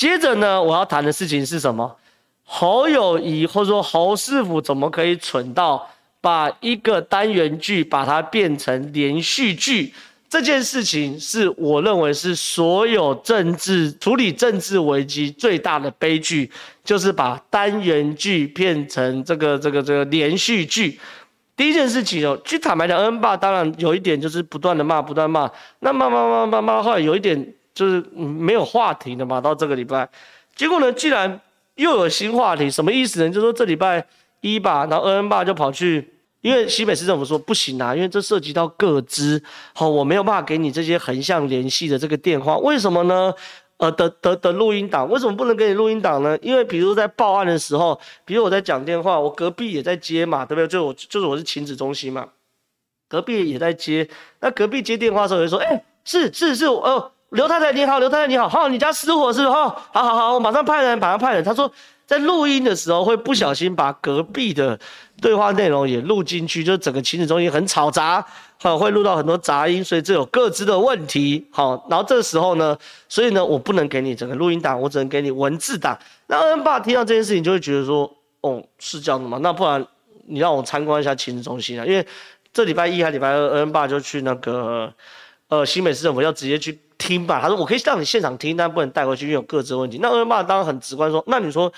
接着呢，我要谈的事情是什么？侯友谊或者说侯师傅怎么可以蠢到把一个单元剧把它变成连续剧？这件事情是我认为是所有政治处理政治危机最大的悲剧，就是把单元剧变成这个这个这个连续剧。第一件事情哦，去坦白讲，恩爸当然有一点就是不断的骂，不断骂，那骂骂骂骂骂，后来有一点就是没有话题的嘛，到这个礼拜，结果呢，既然。又有新话题，什么意思呢？就说这礼拜一吧，然后恩爸就跑去，因为西北市政府说不行啊，因为这涉及到各资，好，我没有办法给你这些横向联系的这个电话，为什么呢？呃，的的的录音档，为什么不能给你录音档呢？因为比如在报案的时候，比如我在讲电话，我隔壁也在接嘛，对不对？就我就是我是亲子中心嘛，隔壁也在接，那隔壁接电话的时候就说，哎，是是是，哦。刘太太你好，刘太太你好，好，你家失火是哈，好好好，我马上派人，马上派人。他说在录音的时候会不小心把隔壁的对话内容也录进去，就整个亲子中心很吵杂，好，会录到很多杂音，所以这有各自的问题。好，然后这时候呢，所以呢，我不能给你整个录音档，我只能给你文字档。那恩爸听到这件事情就会觉得说，哦，是这样的吗？那不然你让我参观一下亲子中心啊，因为这礼拜一还礼拜二，恩爸就去那个呃新北市政府要直接去。听吧，他说我可以让你现场听，但不能带回去，因为有各自问题。那恩爸当然很直观说，那你说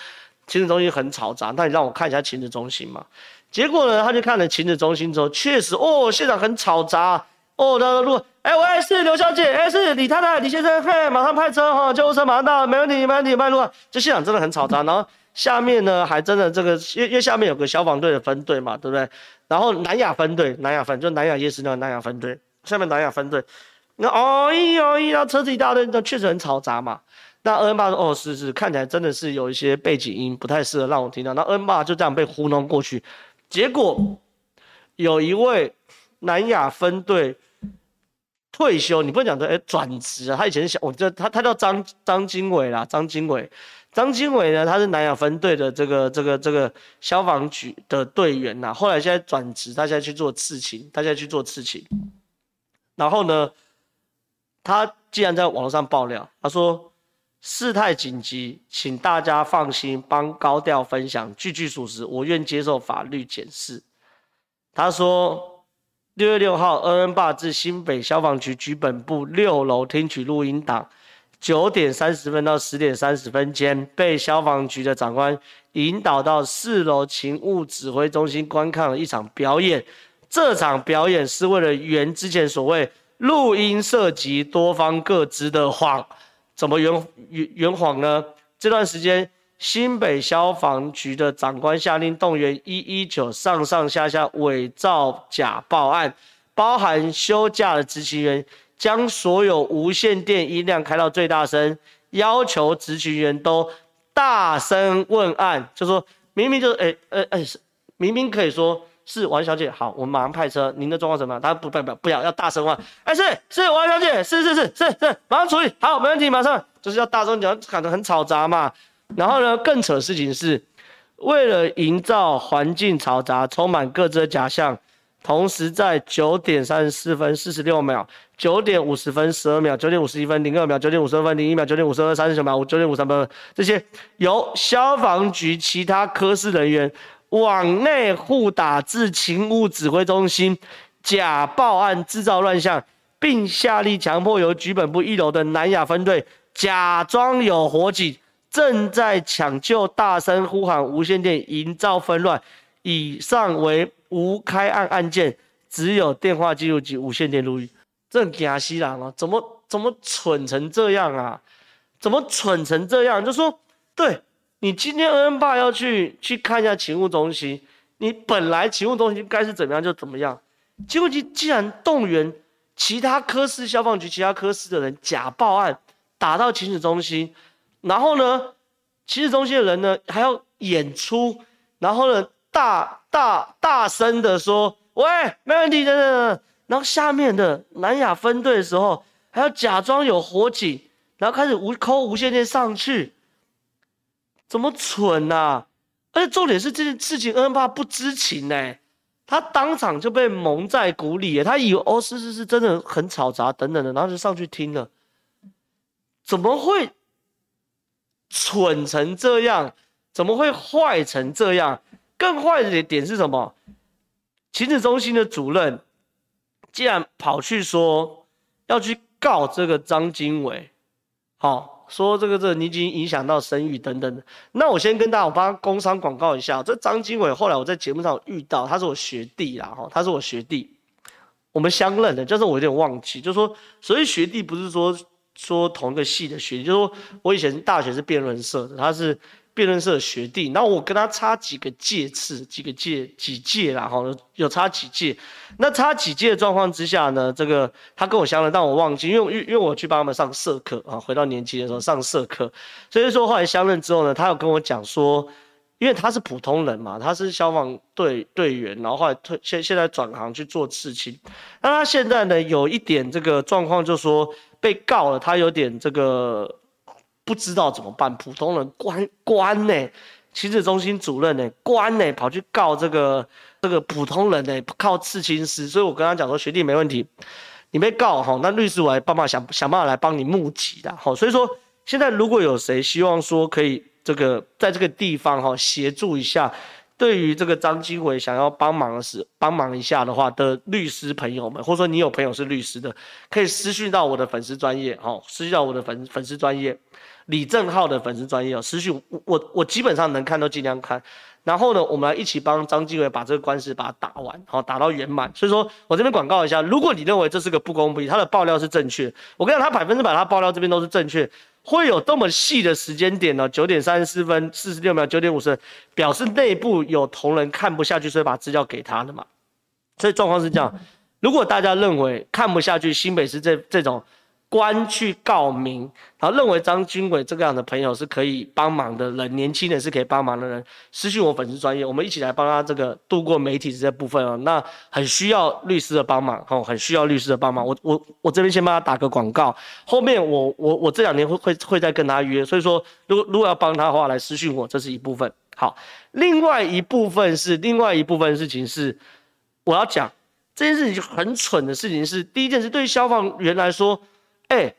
亲子中心很嘈杂，那你让我看一下亲子中心嘛？结果呢，他就看了亲子中心之后，确实哦，现场很嘈杂哦。他说路，哎喂，是刘小姐，哎是李太太、李先生，嘿，马上派车哈，救护车马上到，没问题，没问题，麦路。这现场真的很嘈杂，然后下面呢还真的这个，因为因为下面有个消防队的分队嘛，对不对？然后南亚分队，南亚分就南亚夜市那个南亚分队，下面南亚分队。那哦咦哦咦，那车子一大堆，那确实很嘈杂嘛。那恩爸说：“哦，是是，看起来真的是有一些背景音，不太适合让我听到。”那恩爸就这样被糊弄过去。结果有一位南亚分队退休，你不能讲的，哎，转职啊。他以前是小，我这他他叫张张经纬啦，张经纬。张经纬呢，他是南亚分队的这个这个这个消防局的队员呐。后来现在转职，他现在去做刺青，他现在去做刺青。然后呢？他既然在网络上爆料，他说事态紧急，请大家放心，帮高调分享，句句属实，我愿接受法律检视。他说六月六号，恩恩爸至新北消防局局本部六楼听取录音档，九点三十分到十点三十分间，被消防局的长官引导到四楼勤务指挥中心观看了一场表演。这场表演是为了圆之前所谓。录音涉及多方各资的谎，怎么圆圆圆谎呢？这段时间，新北消防局的长官下令动员一一九上上下下伪造假报案，包含休假的执勤员，将所有无线电音量开到最大声，要求执勤员都大声问案，就说明明就是哎哎哎，明明可以说。是王小姐，好，我们马上派车。您的状况怎么样？他不不不不要，要大声问。哎，是是王小姐，是是是是是，马上处理，好，没问题，马上就是要大声讲，感觉很嘈杂嘛。然后呢，更扯的事情是，为了营造环境嘈杂、充满各自的假象，同时在九点三十四分四十六秒、九点五十分十二秒、九点五十一分零二秒、九点五十二分零一秒、九点五十二分三十九秒、九点五十三分这些由消防局其他科室人员。往内互打至勤务指挥中心，假报案制造乱象，并下令强迫由局本部一楼的南亚分队假装有火警，正在抢救，大声呼喊无线电，营造纷乱。以上为无开案案件，只有电话记录及无线电录音。这很惊死人啊！怎么怎么蠢成这样啊？怎么蠢成这样？就说对。你今天恩爸要去去看一下勤务中心，你本来勤务中心该是怎么样就怎么样，结果你既然动员其他科室消防局其他科室的人假报案打到勤务中心，然后呢，勤务中心的人呢还要演出，然后呢大大大声的说喂，没问题等等等，然后下面的南亚分队的时候还要假装有火警，然后开始无抠无线电上去。怎么蠢呐、啊？而且重点是这件事情，恩爸不知情呢，他当场就被蒙在鼓里，他以为哦是是是，真的很吵杂等等的，然后就上去听了。怎么会？蠢成这样？怎么会坏成这样？更坏的点是什么？亲子中心的主任竟然跑去说要去告这个张经纬，好说这个这你已经影响到生育等等的。那我先跟大家我帮他工商广告一下，这张经纬后来我在节目上遇到，他是我学弟啦，哈，他是我学弟，我们相认的，就是我有点忘记，就是说所以学弟不是说说同一个系的学弟，就是说我以前大学是辩论社的，他是。辩论社的学弟，然后我跟他差几个届次，几个届几届啦，哈，有差几届。那差几届的状况之下呢，这个他跟我相认，但我忘记，因为因因为我去帮他们上社课啊，回到年级的时候上社课，所以说后来相认之后呢，他有跟我讲说，因为他是普通人嘛，他是消防队队员，然后后来退现现在转行去做刺青，那他现在呢有一点这个状况，就是说被告了，他有点这个。不知道怎么办，普通人关关呢，亲子中心主任呢，关呢？跑去告这个这个普通人呢，靠刺青师，所以我跟他讲说，学弟没问题，你被告哈，那律师我来帮忙想想办法来帮你募集的，好，所以说现在如果有谁希望说可以这个在这个地方哈协助一下。对于这个张经纬想要帮忙的时帮忙一下的话的律师朋友们，或者说你有朋友是律师的，可以私讯到我的粉丝专业，哈，私讯到我的粉粉丝专业，李正浩的粉丝专业哦，私讯我我我基本上能看都尽量看，然后呢，我们来一起帮张继伟把这个官司把它打完，好，打到圆满。所以说我这边广告一下，如果你认为这是个不公不义，他的爆料是正确，我跟你讲，他百分之百他爆料这边都是正确。会有这么细的时间点呢？九点三十四分四十六秒，九点五十，表示内部有同仁看不下去，所以把资料给他的嘛。所以状况是这样，如果大家认为看不下去，新北市这这种。官去告民，然后认为张军伟这个样的朋友是可以帮忙的人，年轻人是可以帮忙的人，私讯我粉丝专业，我们一起来帮他这个度过媒体这部分哦。那很需要律师的帮忙哦，很需要律师的帮忙。我我我这边先帮他打个广告，后面我我我这两年会会会再跟他约，所以说如果如果要帮他的话，来私讯我，这是一部分。好，另外一部分是另外一部分事情是我要讲这件事情就很蠢的事情是，第一件事对于消防员来说。哎、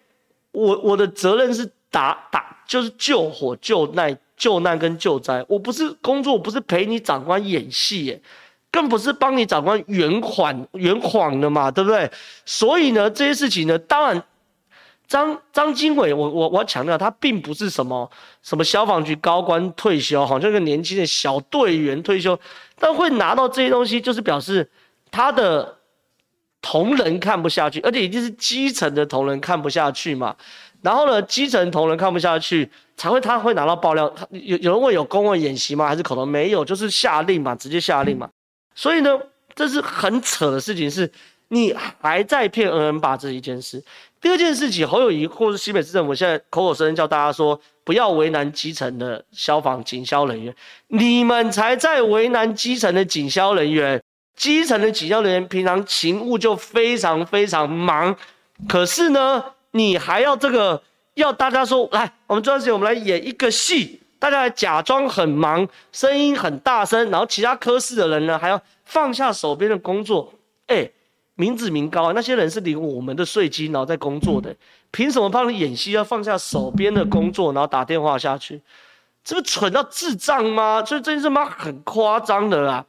我我的责任是打打，就是救火、救难、救难跟救灾。我不是工作，我不是陪你长官演戏，耶，更不是帮你长官圆谎圆谎的嘛，对不对？所以呢，这些事情呢，当然张张经纬，我我我要强调，他并不是什么什么消防局高官退休，好像个年轻的小队员退休，但会拿到这些东西，就是表示他的。同仁看不下去，而且一定是基层的同仁看不下去嘛。然后呢，基层同仁看不下去，才会他会拿到爆料。有有人问有公文演习吗？还是口头？没有，就是下令嘛，直接下令嘛。所以呢，这是很扯的事情，是你还在骗恩恩爸这一件事。第二件事情，侯友谊或是新北市政府现在口口声声叫大家说不要为难基层的消防警消人员，你们才在为难基层的警消人员。基层的警消人员平常勤务就非常非常忙，可是呢，你还要这个要大家说，来，我们这段时间我们来演一个戏，大家来假装很忙，声音很大声，然后其他科室的人呢还要放下手边的工作，哎，民脂民膏啊，那些人是领我们的税金然后在工作的，凭什么帮你演戏要放下手边的工作然后打电话下去？这不蠢到智障吗？所以这件事嘛很夸张的啦，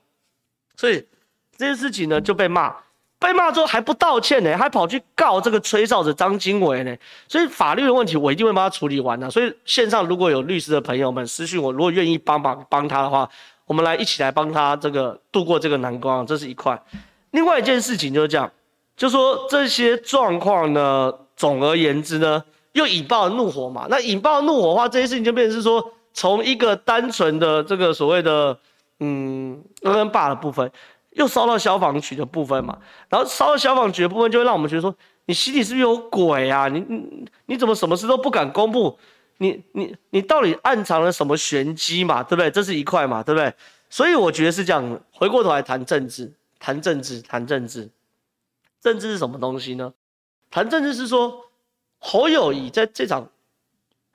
所以。这件事情呢就被骂，被骂之后还不道歉呢，还跑去告这个吹哨者张经纬呢。所以法律的问题我一定会帮他处理完的。所以线上如果有律师的朋友们私讯我，如果愿意帮帮帮他的话，我们来一起来帮他这个度过这个难关，这是一块。另外一件事情就是这样，就说这些状况呢，总而言之呢，又引爆怒火嘛。那引爆怒火的话，这些事情就变成是说，从一个单纯的这个所谓的嗯恩恩爸的部分。又烧到消防局的部分嘛，然后烧到消防局的部分，就会让我们觉得说，你心里是不是有鬼啊？你你你怎么什么事都不敢公布？你你你到底暗藏了什么玄机嘛？对不对？这是一块嘛，对不对？所以我觉得是这样。回过头来谈政治，谈政治，谈政治，政治是什么东西呢？谈政治是说，侯友宜在这场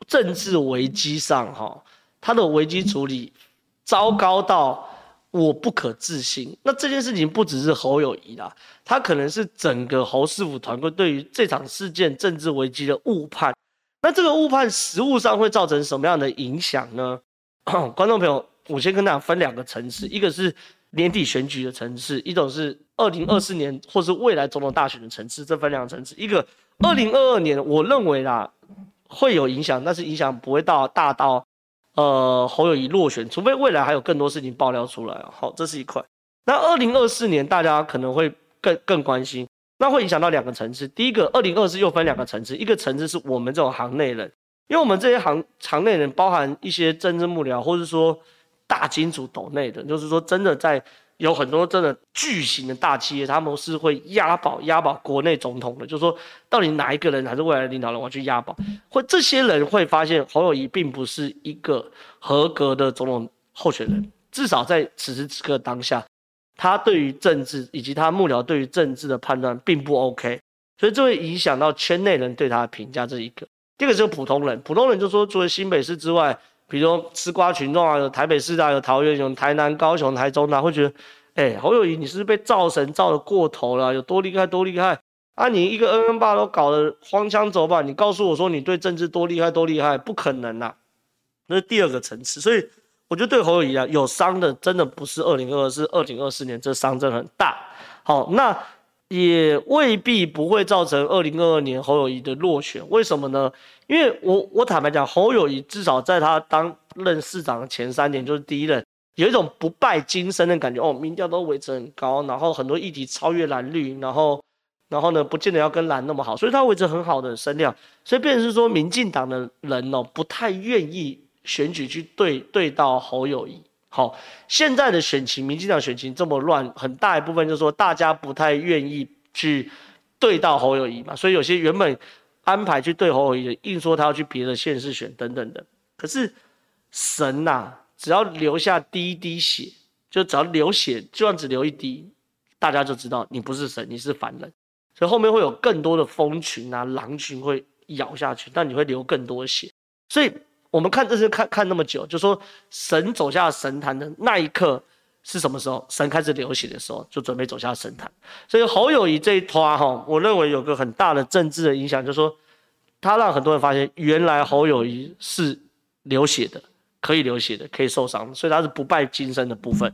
政治危机上，哈，他的危机处理糟糕到。我不可置信。那这件事情不只是侯友宜啦，他可能是整个侯师傅团队对于这场事件政治危机的误判。那这个误判实务上会造成什么样的影响呢？观众朋友，我先跟大家分两个层次，一个是年底选举的层次，一种是二零二四年或是未来总统大选的层次，这分两个层次。一个二零二二年，我认为啦会有影响，但是影响不会到大到呃侯友谊落选，除非未来还有更多事情爆料出来。好，这是一块。那二零二四年大家可能会更更关心。那会影响到两个层次，第一个，二零二四又分两个层次，一个层次是我们这种行内人，因为我们这些行行内人包含一些政治幕僚，或者说大金主斗内的，就是说真的在有很多真的巨型的大企业，他们是会押宝押宝国内总统的，就是说到底哪一个人才是未来的领导人，我要去押宝，或这些人会发现侯友谊并不是一个合格的总统候选人，至少在此时此刻当下。他对于政治以及他幕僚对于政治的判断并不 OK，所以这会影响到圈内人对他的评价。这一个，第二个是普通人，普通人就说，除了新北市之外，比如说吃瓜群众啊，有台北市的，有桃园，有台南、高雄、台中的，会觉得，哎，侯友谊你是不是被造神造的过头了？有多厉害多厉害啊？你一个恩恩爸都搞得荒腔走板，你告诉我说你对政治多厉害多厉害，不可能啊！那是第二个层次，所以。我觉得对侯友谊啊，有伤的真的不是二零二二，是二零二四年，这伤真的很大。好，那也未必不会造成二零二二年侯友谊的落选。为什么呢？因为我我坦白讲，侯友谊至少在他当任市长的前三年，就是第一任，有一种不败金身的感觉。哦，民调都维持很高，然后很多议题超越蓝绿，然后然后呢，不见得要跟蓝那么好，所以他维持很好的声量。所以变成是说，民进党的人哦，不太愿意。选举去对对到侯友谊，好，现在的选情，民进党选情这么乱，很大一部分就是说大家不太愿意去对到侯友宜嘛，所以有些原本安排去对侯友宜的，硬说他要去别的县市选等等的。可是神呐、啊，只要流下第一滴血，就只要流血，就算只流一滴，大家就知道你不是神，你是凡人。所以后面会有更多的蜂群啊、狼群会咬下去，但你会流更多血，所以。我们看这些看看那么久，就说神走下神坛的那一刻是什么时候？神开始流血的时候，就准备走下神坛。所以侯友谊这一拖哈，我认为有个很大的政治的影响，就是说他让很多人发现，原来侯友谊是流血的，可以流血的，可以受伤的，所以他是不败金身的部分。